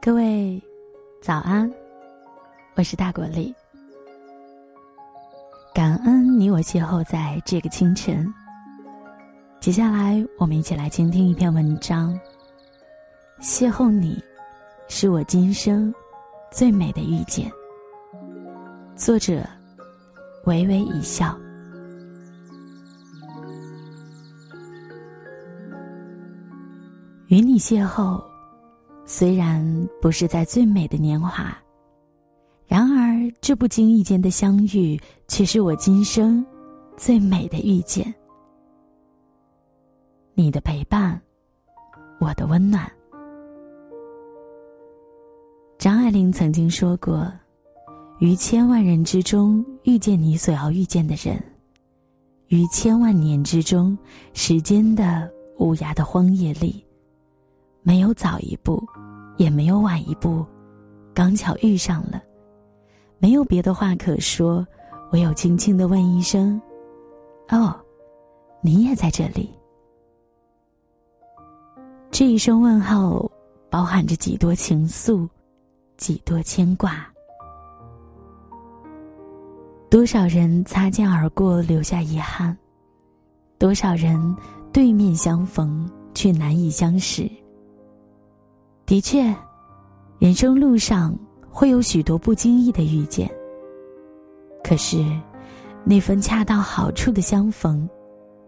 各位，早安！我是大果粒。感恩你我邂逅在这个清晨。接下来，我们一起来倾听一篇文章。邂逅你，是我今生最美的遇见。作者：微微一笑。与你邂逅。虽然不是在最美的年华，然而这不经意间的相遇，却是我今生最美的遇见。你的陪伴，我的温暖。张爱玲曾经说过：“于千万人之中遇见你所要遇见的人，于千万年之中，时间的无涯的荒野里。”没有早一步，也没有晚一步，刚巧遇上了，没有别的话可说，唯有轻轻的问一声：“哦，你也在这里。”这一声问候，包含着几多情愫，几多牵挂。多少人擦肩而过，留下遗憾；多少人对面相逢，却难以相识。的确，人生路上会有许多不经意的遇见。可是，那份恰到好处的相逢，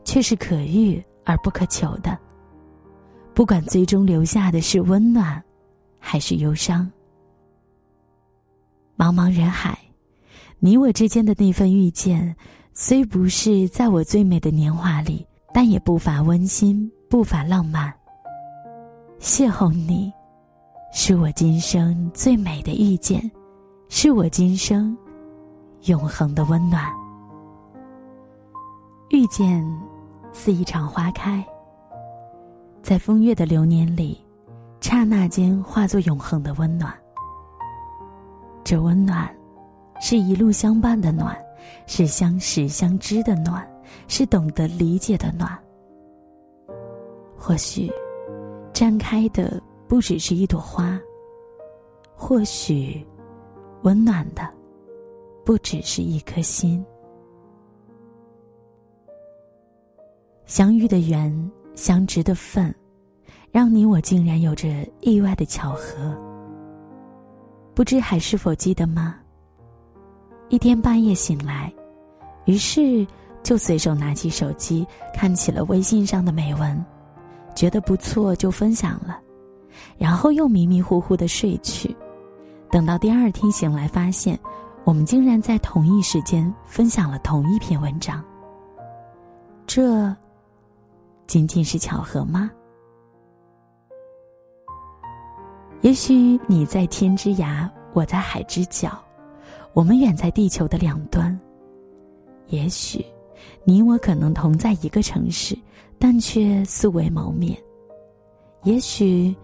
却是可遇而不可求的。不管最终留下的是温暖，还是忧伤。茫茫人海，你我之间的那份遇见，虽不是在我最美的年华里，但也不乏温馨，不乏浪漫。邂逅你。是我今生最美的遇见，是我今生永恒的温暖。遇见似一场花开，在风月的流年里，刹那间化作永恒的温暖。这温暖，是一路相伴的暖，是相识相知的暖，是懂得理解的暖。或许，绽开的。不只是一朵花，或许，温暖的，不只是一颗心。相遇的缘，相知的份，让你我竟然有着意外的巧合。不知还是否记得吗？一天半夜醒来，于是就随手拿起手机看起了微信上的美文，觉得不错就分享了。然后又迷迷糊糊的睡去，等到第二天醒来，发现我们竟然在同一时间分享了同一篇文章。这仅仅是巧合吗？也许你在天之涯，我在海之角，我们远在地球的两端。也许你我可能同在一个城市，但却素未谋面。也许。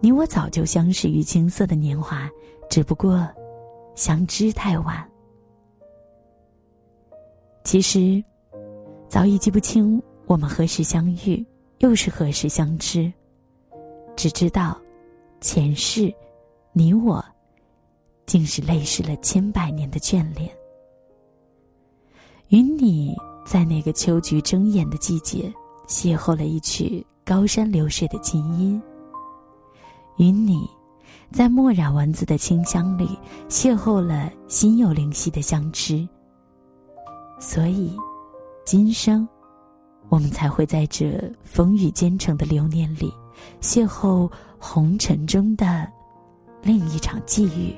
你我早就相识于青涩的年华，只不过相知太晚。其实，早已记不清我们何时相遇，又是何时相知。只知道，前世，你我，竟是泪湿了千百年的眷恋。与你在那个秋菊争艳的季节，邂逅了一曲高山流水的琴音。与你，在墨染文字的清香里邂逅了心有灵犀的相知。所以，今生，我们才会在这风雨兼程的流年里，邂逅红尘中的另一场际遇。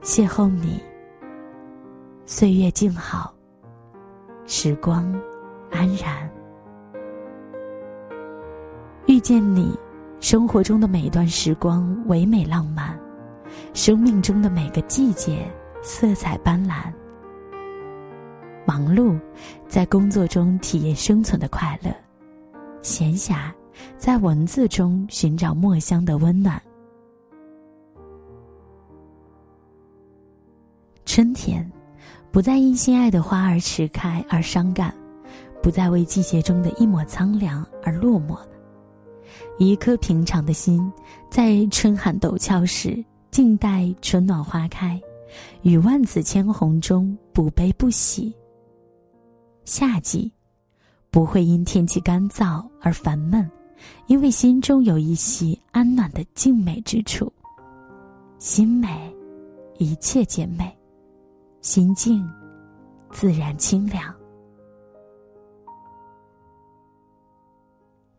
邂逅你，岁月静好，时光安然。遇见你，生活中的每段时光唯美浪漫，生命中的每个季节色彩斑斓。忙碌，在工作中体验生存的快乐；闲暇，在文字中寻找墨香的温暖。春天，不再因心爱的花儿迟开而伤感，不再为季节中的一抹苍凉而落寞。一颗平常的心，在春寒陡峭时静待春暖花开，于万紫千红中不悲不喜。夏季，不会因天气干燥而烦闷，因为心中有一席安暖的静美之处。心美，一切皆美；心静，自然清凉。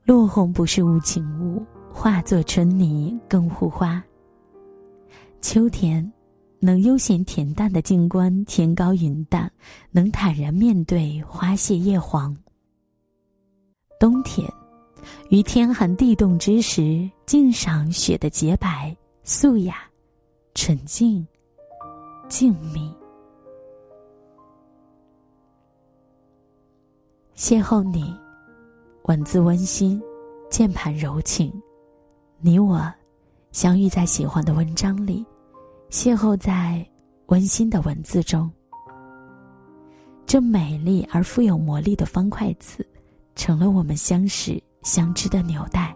落红不是无情物，化作春泥更护花。秋天，能悠闲恬淡的静观天高云淡，能坦然面对花谢叶黄。冬天，于天寒地冻之时，静赏雪的洁白、素雅、纯净、静谧。邂逅你。文字温馨，键盘柔情，你我相遇在喜欢的文章里，邂逅在温馨的文字中。这美丽而富有魔力的方块字，成了我们相识相知的纽带。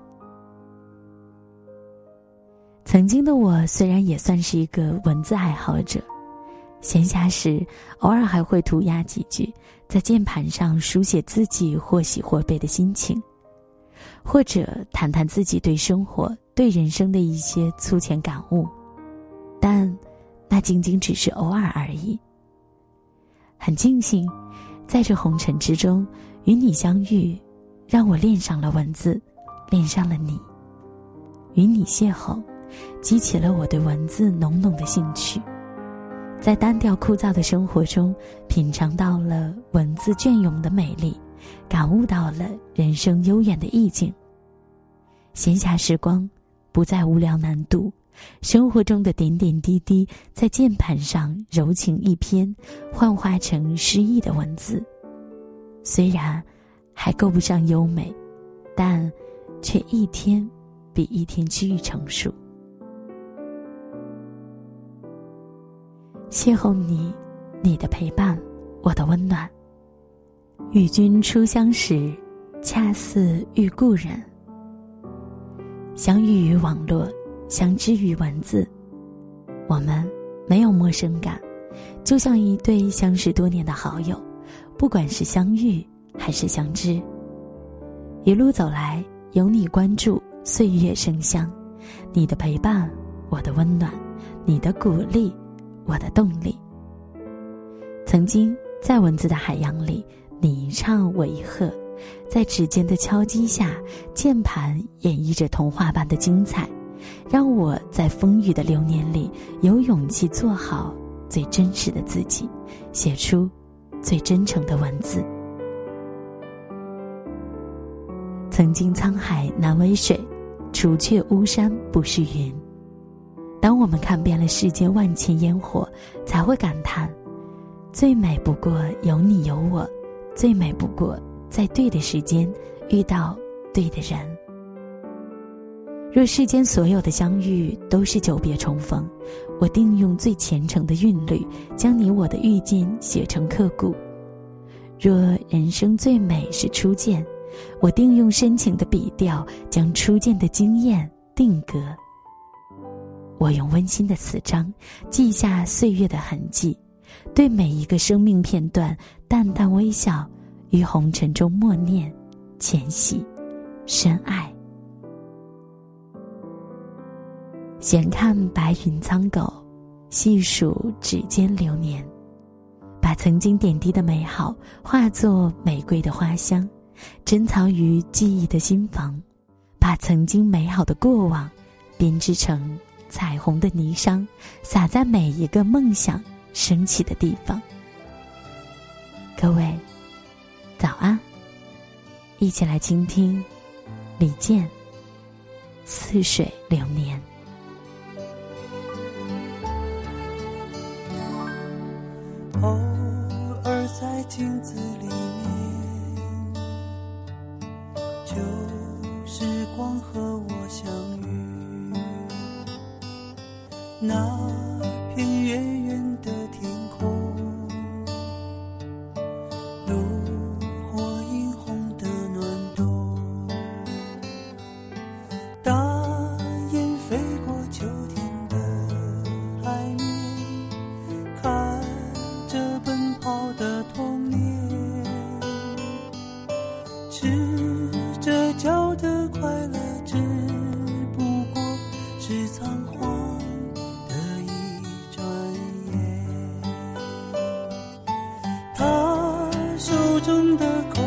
曾经的我，虽然也算是一个文字爱好者。闲暇时，偶尔还会涂鸦几句，在键盘上书写自己或喜或悲的心情，或者谈谈自己对生活、对人生的一些粗浅感悟，但那仅仅只是偶尔而已。很庆幸，在这红尘之中与你相遇，让我恋上了文字，恋上了你。与你邂逅，激起了我对文字浓浓的兴趣。在单调枯燥的生活中，品尝到了文字隽永的美丽，感悟到了人生悠远的意境。闲暇时光不再无聊难度，生活中的点点滴滴在键盘上柔情一篇，幻化成诗意的文字。虽然还够不上优美，但却一天比一天趋于成熟。邂逅你，你的陪伴，我的温暖。与君初相识，恰似遇故人。相遇于网络，相知于文字，我们没有陌生感，就像一对相识多年的好友。不管是相遇还是相知，一路走来，有你关注，岁月生香。你的陪伴，我的温暖；你的鼓励。我的动力。曾经在文字的海洋里，你一唱我一和，在指尖的敲击下，键盘演绎着童话般的精彩，让我在风雨的流年里有勇气做好最真实的自己，写出最真诚的文字。曾经沧海难为水，除却巫山不是云。当我们看遍了世间万千烟火，才会感叹：最美不过有你有我，最美不过在对的时间遇到对的人。若世间所有的相遇都是久别重逢，我定用最虔诚的韵律，将你我的遇见写成刻骨。若人生最美是初见，我定用深情的笔调，将初见的惊艳定格。我用温馨的词章记下岁月的痕迹，对每一个生命片段淡淡微笑，于红尘中默念、浅喜、深爱。闲看白云苍狗，细数指尖流年，把曾经点滴的美好化作玫瑰的花香，珍藏于记忆的心房，把曾经美好的过往编织成。彩虹的霓裳，洒在每一个梦想升起的地方。各位，早安！一起来倾听李健《似水流年》。偶尔在镜子里面，旧时光和我相。那中的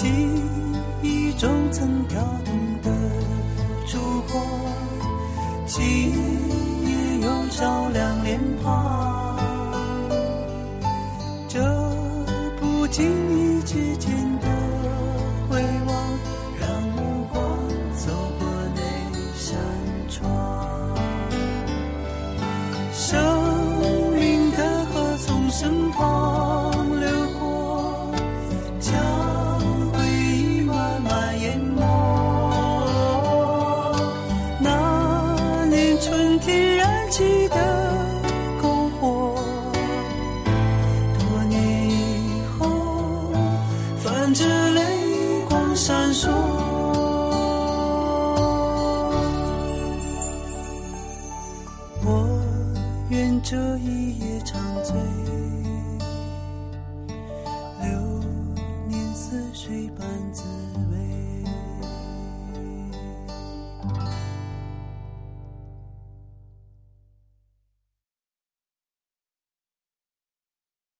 记忆中曾跳动的烛光记忆